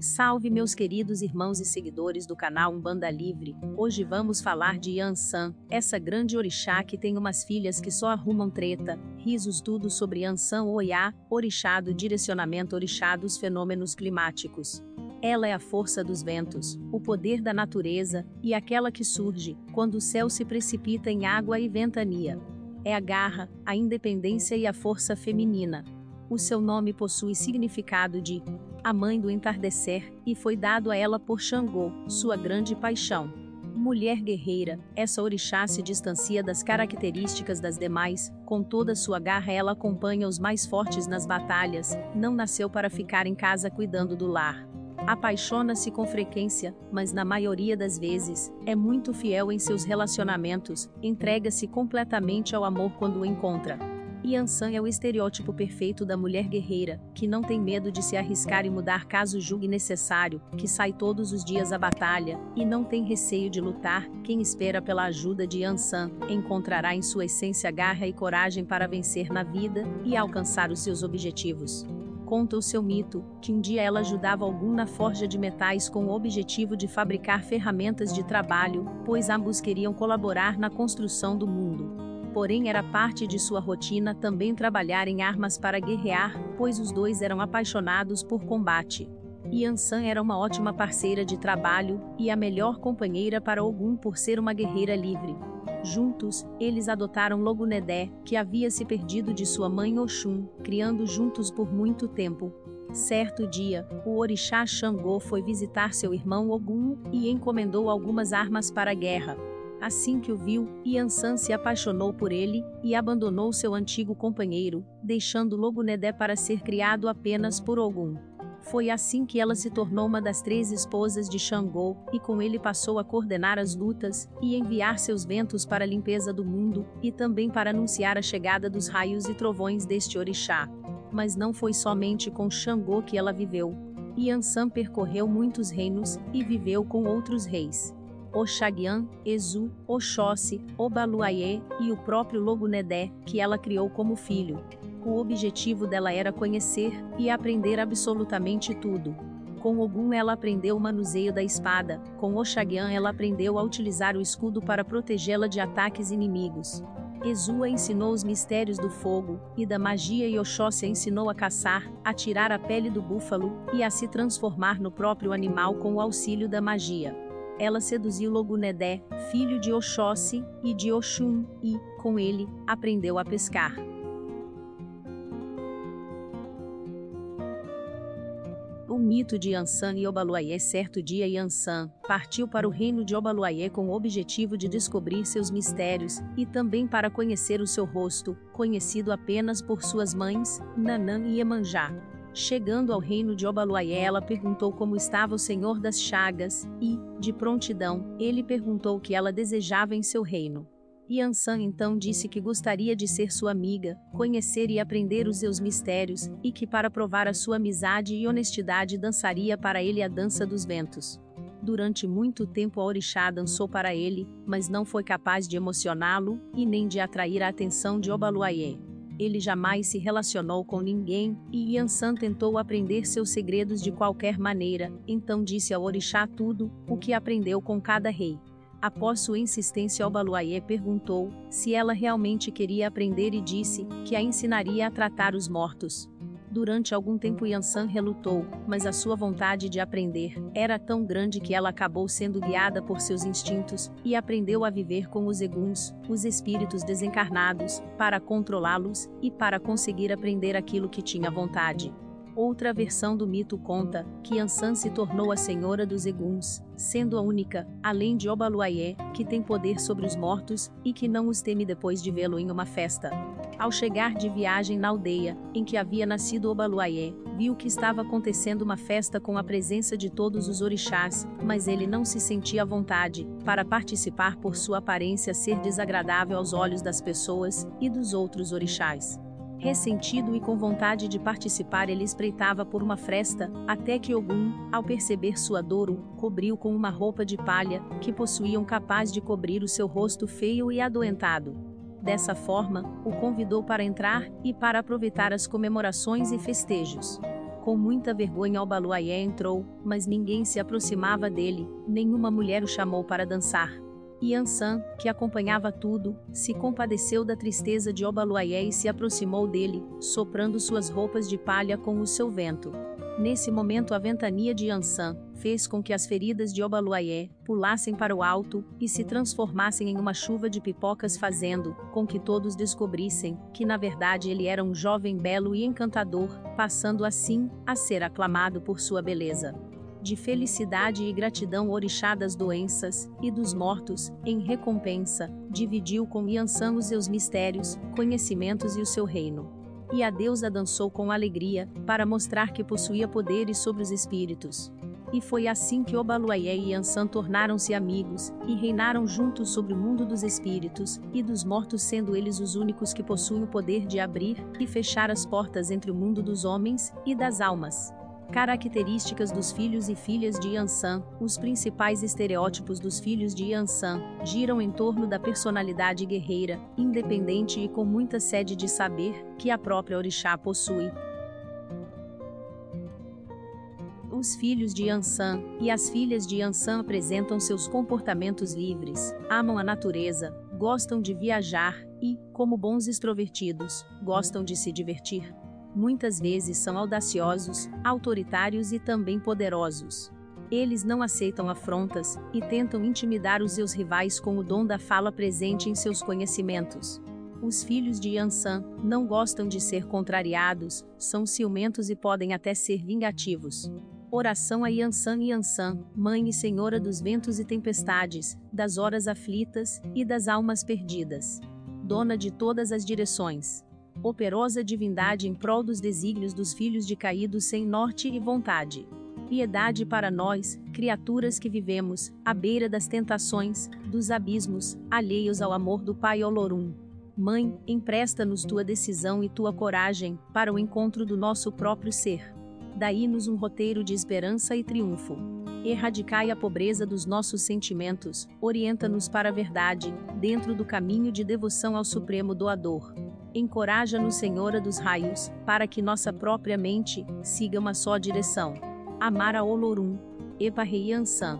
Salve meus queridos irmãos e seguidores do canal Umbanda Livre. Hoje vamos falar de Yansan, essa grande orixá que tem umas filhas que só arrumam treta. Risos tudo sobre Yansan Oiá, orixá do direcionamento orixá dos fenômenos climáticos. Ela é a força dos ventos, o poder da natureza e aquela que surge quando o céu se precipita em água e ventania. É a garra, a independência e a força feminina. O seu nome possui significado de a mãe do entardecer, e foi dado a ela por Xangô, sua grande paixão. Mulher guerreira, essa orixá se distancia das características das demais, com toda sua garra ela acompanha os mais fortes nas batalhas, não nasceu para ficar em casa cuidando do lar. Apaixona-se com frequência, mas na maioria das vezes, é muito fiel em seus relacionamentos, entrega-se completamente ao amor quando o encontra. Yansan é o estereótipo perfeito da mulher guerreira, que não tem medo de se arriscar e mudar caso julgue necessário, que sai todos os dias à batalha, e não tem receio de lutar. Quem espera pela ajuda de Yansan, encontrará em sua essência garra e coragem para vencer na vida e alcançar os seus objetivos. Conta o seu mito, que um dia ela ajudava algum na forja de metais com o objetivo de fabricar ferramentas de trabalho, pois ambos queriam colaborar na construção do mundo porém era parte de sua rotina também trabalhar em armas para guerrear, pois os dois eram apaixonados por combate. Yansan era uma ótima parceira de trabalho e a melhor companheira para Ogum por ser uma guerreira livre. Juntos, eles adotaram Logunedé, que havia se perdido de sua mãe Oxum, criando juntos por muito tempo. Certo dia, o orixá Xangô foi visitar seu irmão Ogum e encomendou algumas armas para a guerra. Assim que o viu, Yansan se apaixonou por ele e abandonou seu antigo companheiro, deixando Logunedé para ser criado apenas por Ogum. Foi assim que ela se tornou uma das três esposas de Xangô, e com ele passou a coordenar as lutas e enviar seus ventos para a limpeza do mundo, e também para anunciar a chegada dos raios e trovões deste orixá. Mas não foi somente com Xangô que ela viveu. Yansan percorreu muitos reinos e viveu com outros reis. Oxaguian, Ezu, Oxóssi, Obaluayê e o próprio Logunedé, que ela criou como filho. O objetivo dela era conhecer e aprender absolutamente tudo. Com Ogum ela aprendeu o manuseio da espada, com Oxaguian ela aprendeu a utilizar o escudo para protegê-la de ataques inimigos. Ezu a ensinou os mistérios do fogo e da magia e Oxóssi a ensinou a caçar, a tirar a pele do búfalo e a se transformar no próprio animal com o auxílio da magia ela seduziu Logunedé, filho de Oxóssi e de Oxum, e, com ele, aprendeu a pescar. O mito de Yansan e Obaluayê Certo dia Yansan partiu para o reino de Obaluayê com o objetivo de descobrir seus mistérios, e também para conhecer o seu rosto, conhecido apenas por suas mães, Nanã e Emanjá. Chegando ao reino de Obaluaié, ela perguntou como estava o Senhor das Chagas, e, de prontidão, ele perguntou o que ela desejava em seu reino. Yansan então disse que gostaria de ser sua amiga, conhecer e aprender os seus mistérios, e que para provar a sua amizade e honestidade dançaria para ele a dança dos ventos. Durante muito tempo a orixá dançou para ele, mas não foi capaz de emocioná-lo, e nem de atrair a atenção de Obaluaiê ele jamais se relacionou com ninguém, e Yansan tentou aprender seus segredos de qualquer maneira, então disse ao orixá tudo, o que aprendeu com cada rei. Após sua insistência Obaluayê perguntou se ela realmente queria aprender e disse que a ensinaria a tratar os mortos. Durante algum tempo Yansan relutou, mas a sua vontade de aprender era tão grande que ela acabou sendo guiada por seus instintos e aprendeu a viver com os eguns, os espíritos desencarnados, para controlá-los e para conseguir aprender aquilo que tinha vontade. Outra versão do mito conta que Ansan se tornou a senhora dos Eguns, sendo a única, além de Obaluayé, que tem poder sobre os mortos e que não os teme depois de vê-lo em uma festa. Ao chegar de viagem na aldeia, em que havia nascido Obaluayé, viu que estava acontecendo uma festa com a presença de todos os orixás, mas ele não se sentia à vontade para participar por sua aparência ser desagradável aos olhos das pessoas e dos outros orixás. Ressentido e com vontade de participar, ele espreitava por uma fresta, até que Ogum, ao perceber sua dor, o cobriu com uma roupa de palha, que possuíam capaz de cobrir o seu rosto feio e adoentado. Dessa forma, o convidou para entrar e para aproveitar as comemorações e festejos. Com muita vergonha Obaluayé entrou, mas ninguém se aproximava dele, nenhuma mulher o chamou para dançar. Yansan, que acompanhava tudo, se compadeceu da tristeza de Obaluayé e se aproximou dele, soprando suas roupas de palha com o seu vento. Nesse momento a ventania de Yansan fez com que as feridas de Obaluayé pulassem para o alto e se transformassem em uma chuva de pipocas fazendo com que todos descobrissem que na verdade ele era um jovem belo e encantador, passando assim a ser aclamado por sua beleza de felicidade e gratidão orixá das doenças e dos mortos, em recompensa, dividiu com Yansan os seus mistérios, conhecimentos e o seu reino. E a deusa dançou com alegria, para mostrar que possuía poderes sobre os espíritos. E foi assim que Obaluayé e Yansan tornaram-se amigos, e reinaram juntos sobre o mundo dos espíritos, e dos mortos sendo eles os únicos que possuem o poder de abrir e fechar as portas entre o mundo dos homens e das almas. Características dos filhos e filhas de Yansan. Os principais estereótipos dos filhos de Yansan giram em torno da personalidade guerreira, independente e com muita sede de saber que a própria orixá possui. Os filhos de Yansan e as filhas de Yansan apresentam seus comportamentos livres, amam a natureza, gostam de viajar e, como bons extrovertidos, gostam de se divertir muitas vezes são audaciosos, autoritários e também poderosos. Eles não aceitam afrontas e tentam intimidar os seus rivais com o dom da fala presente em seus conhecimentos. Os filhos de Yansan não gostam de ser contrariados, são ciumentos e podem até ser vingativos. Oração a Yansan Yansan, Mãe e Senhora dos ventos e tempestades, das horas aflitas e das almas perdidas. Dona de todas as direções operosa divindade em prol dos desígnios dos filhos de caídos sem norte e vontade. Piedade para nós, criaturas que vivemos, à beira das tentações, dos abismos, alheios ao amor do Pai Olorum. Mãe, empresta-nos tua decisão e tua coragem, para o encontro do nosso próprio ser. Daí-nos um roteiro de esperança e triunfo. Erradicai a pobreza dos nossos sentimentos, orienta-nos para a verdade, dentro do caminho de devoção ao Supremo Doador. Encoraja-nos, Senhora dos Raios, para que nossa própria mente siga uma só direção. Amar a Olorum. Epa Yansan.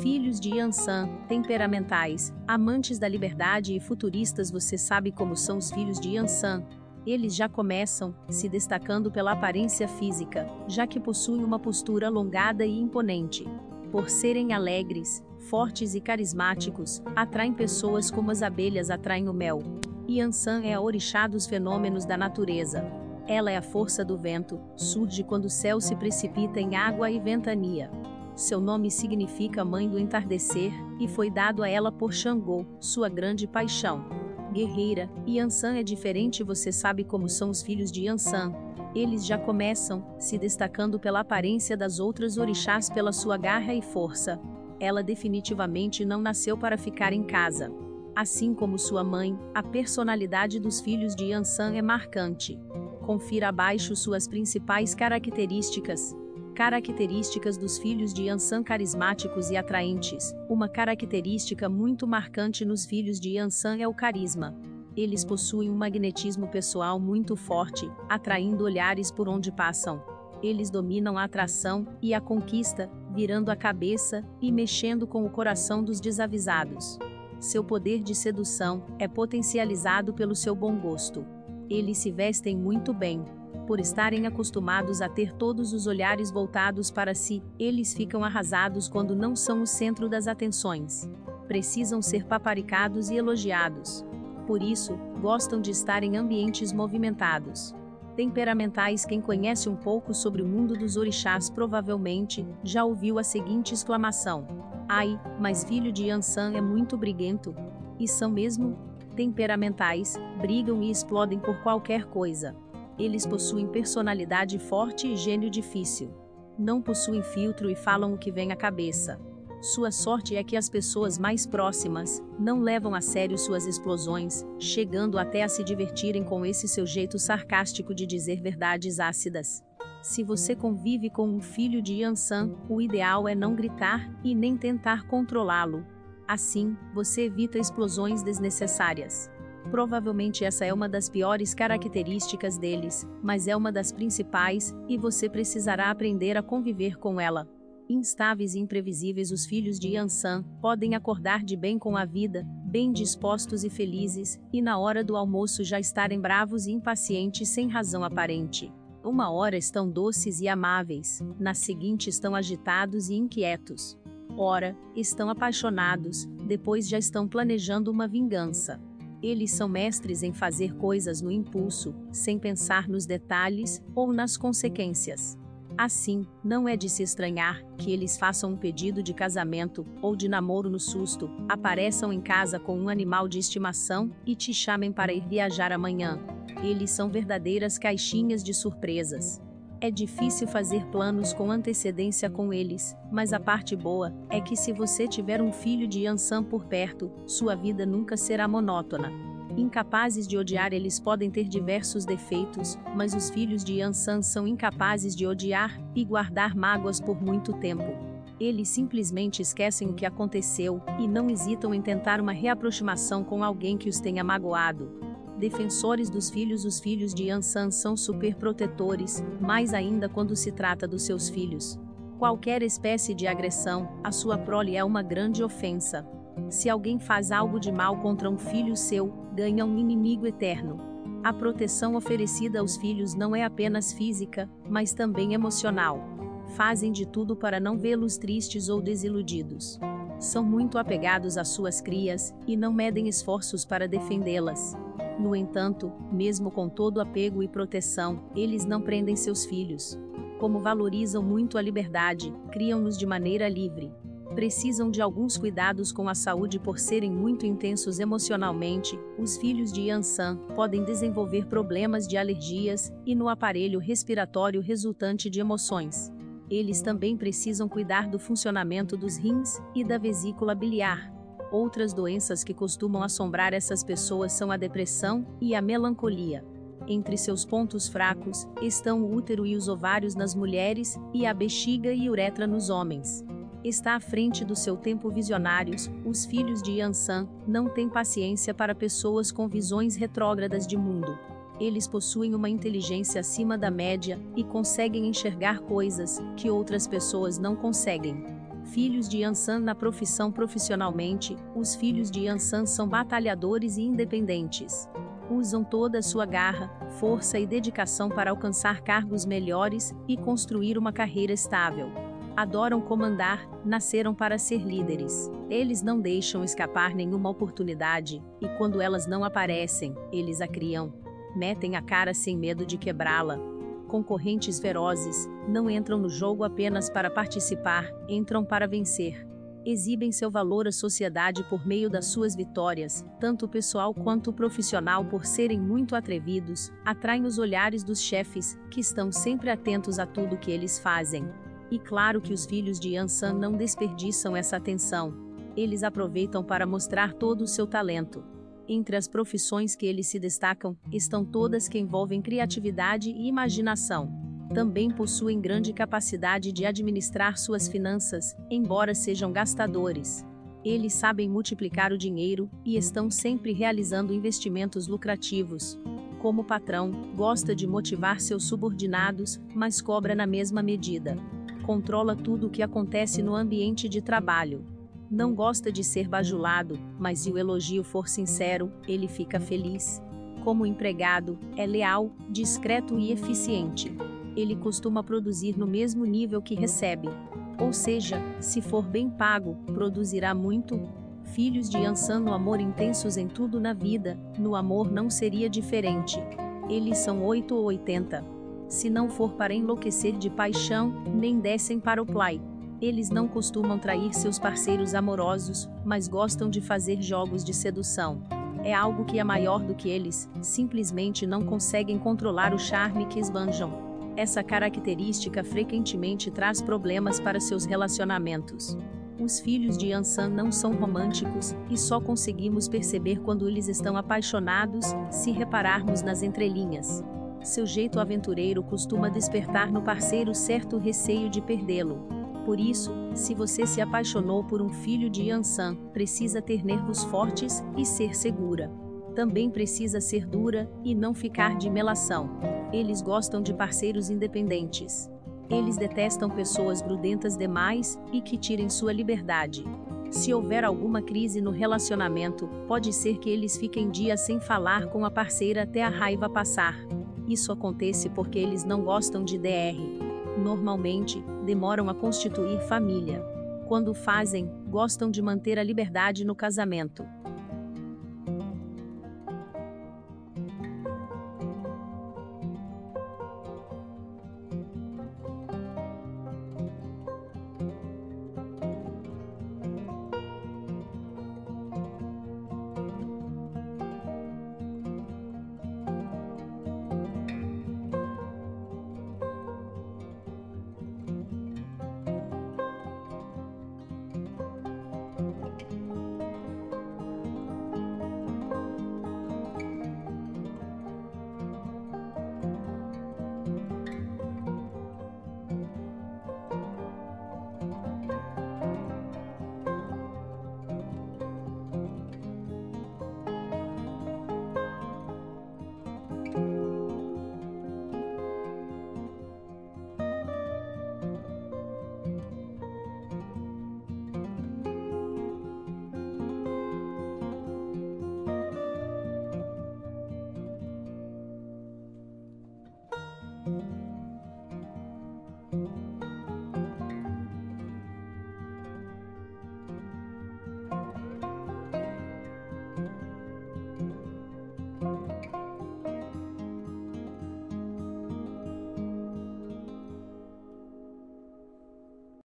Filhos de Yansan, temperamentais, amantes da liberdade e futuristas, você sabe como são os filhos de Yansan. Eles já começam se destacando pela aparência física, já que possuem uma postura alongada e imponente. Por serem alegres, fortes e carismáticos, atraem pessoas como as abelhas atraem o mel. Yansan é a orixá dos fenômenos da natureza. Ela é a força do vento, surge quando o céu se precipita em água e ventania. Seu nome significa mãe do entardecer, e foi dado a ela por Xangô, sua grande paixão. Guerreira, Yansan é diferente, você sabe como são os filhos de Yansan. Eles já começam, se destacando pela aparência das outras orixás pela sua garra e força ela definitivamente não nasceu para ficar em casa. Assim como sua mãe, a personalidade dos filhos de Yansan é marcante. Confira abaixo suas principais características. Características dos filhos de Yansan carismáticos e atraentes. Uma característica muito marcante nos filhos de Yansan é o carisma. Eles possuem um magnetismo pessoal muito forte, atraindo olhares por onde passam. Eles dominam a atração e a conquista, virando a cabeça e mexendo com o coração dos desavisados. Seu poder de sedução é potencializado pelo seu bom gosto. Eles se vestem muito bem. Por estarem acostumados a ter todos os olhares voltados para si, eles ficam arrasados quando não são o centro das atenções. Precisam ser paparicados e elogiados. Por isso, gostam de estar em ambientes movimentados temperamentais. Quem conhece um pouco sobre o mundo dos orixás provavelmente já ouviu a seguinte exclamação: Ai, mas filho de Yansan é muito briguento. E são mesmo temperamentais, brigam e explodem por qualquer coisa. Eles possuem personalidade forte e gênio difícil. Não possuem filtro e falam o que vem à cabeça. Sua sorte é que as pessoas mais próximas não levam a sério suas explosões, chegando até a se divertirem com esse seu jeito sarcástico de dizer verdades ácidas. Se você convive com um filho de Yansan, o ideal é não gritar e nem tentar controlá-lo. Assim, você evita explosões desnecessárias. Provavelmente essa é uma das piores características deles, mas é uma das principais, e você precisará aprender a conviver com ela. Instáveis e imprevisíveis, os filhos de Yansan podem acordar de bem com a vida, bem dispostos e felizes, e na hora do almoço já estarem bravos e impacientes sem razão aparente. Uma hora estão doces e amáveis, na seguinte estão agitados e inquietos. Ora, estão apaixonados, depois já estão planejando uma vingança. Eles são mestres em fazer coisas no impulso, sem pensar nos detalhes ou nas consequências. Assim, não é de se estranhar que eles façam um pedido de casamento ou de namoro no susto, apareçam em casa com um animal de estimação e te chamem para ir viajar amanhã. Eles são verdadeiras caixinhas de surpresas. É difícil fazer planos com antecedência com eles, mas a parte boa é que se você tiver um filho de Yansan por perto, sua vida nunca será monótona. Incapazes de odiar, eles podem ter diversos defeitos, mas os filhos de Yansan são incapazes de odiar e guardar mágoas por muito tempo. Eles simplesmente esquecem o que aconteceu e não hesitam em tentar uma reaproximação com alguém que os tenha magoado defensores dos filhos. Os filhos de Yansan são superprotetores, mais ainda quando se trata dos seus filhos. Qualquer espécie de agressão, a sua prole é uma grande ofensa. Se alguém faz algo de mal contra um filho seu, ganha um inimigo eterno. A proteção oferecida aos filhos não é apenas física, mas também emocional. Fazem de tudo para não vê-los tristes ou desiludidos. São muito apegados às suas crias e não medem esforços para defendê-las. No entanto, mesmo com todo apego e proteção, eles não prendem seus filhos. Como valorizam muito a liberdade, criam-nos de maneira livre. Precisam de alguns cuidados com a saúde por serem muito intensos emocionalmente. Os filhos de Yansan podem desenvolver problemas de alergias e no aparelho respiratório resultante de emoções. Eles também precisam cuidar do funcionamento dos rins e da vesícula biliar, Outras doenças que costumam assombrar essas pessoas são a depressão e a melancolia. Entre seus pontos fracos estão o útero e os ovários nas mulheres e a bexiga e uretra nos homens. Está à frente do seu tempo visionários, os filhos de Yansan não têm paciência para pessoas com visões retrógradas de mundo. Eles possuem uma inteligência acima da média e conseguem enxergar coisas que outras pessoas não conseguem. Filhos de Yansan na profissão profissionalmente, os filhos de Yansan são batalhadores e independentes. Usam toda a sua garra, força e dedicação para alcançar cargos melhores e construir uma carreira estável. Adoram comandar, nasceram para ser líderes. Eles não deixam escapar nenhuma oportunidade, e quando elas não aparecem, eles a criam. Metem a cara sem medo de quebrá-la, concorrentes ferozes, não entram no jogo apenas para participar, entram para vencer. Exibem seu valor à sociedade por meio das suas vitórias, tanto pessoal quanto profissional, por serem muito atrevidos, atraem os olhares dos chefes, que estão sempre atentos a tudo que eles fazem. E claro que os filhos de Yansan não desperdiçam essa atenção. Eles aproveitam para mostrar todo o seu talento. Entre as profissões que eles se destacam, estão todas que envolvem criatividade e imaginação. Também possuem grande capacidade de administrar suas finanças, embora sejam gastadores. Eles sabem multiplicar o dinheiro e estão sempre realizando investimentos lucrativos. Como patrão, gosta de motivar seus subordinados, mas cobra na mesma medida. Controla tudo o que acontece no ambiente de trabalho não gosta de ser bajulado, mas se o elogio for sincero, ele fica feliz. Como empregado, é leal, discreto e eficiente. Ele costuma produzir no mesmo nível que recebe. Ou seja, se for bem pago, produzirá muito. Filhos de Ansan no amor intensos em tudo na vida, no amor não seria diferente. Eles são 8 ou 80. Se não for para enlouquecer de paixão, nem descem para o play. Eles não costumam trair seus parceiros amorosos, mas gostam de fazer jogos de sedução. É algo que é maior do que eles, simplesmente não conseguem controlar o charme que esbanjam. Essa característica frequentemente traz problemas para seus relacionamentos. Os filhos de Yansan não são românticos, e só conseguimos perceber quando eles estão apaixonados, se repararmos nas entrelinhas. Seu jeito aventureiro costuma despertar no parceiro certo receio de perdê-lo. Por isso, se você se apaixonou por um filho de Yansan, precisa ter nervos fortes e ser segura. Também precisa ser dura e não ficar de melação. Eles gostam de parceiros independentes. Eles detestam pessoas grudentas demais e que tirem sua liberdade. Se houver alguma crise no relacionamento, pode ser que eles fiquem dias sem falar com a parceira até a raiva passar. Isso acontece porque eles não gostam de DR. Normalmente, demoram a constituir família. Quando fazem, gostam de manter a liberdade no casamento.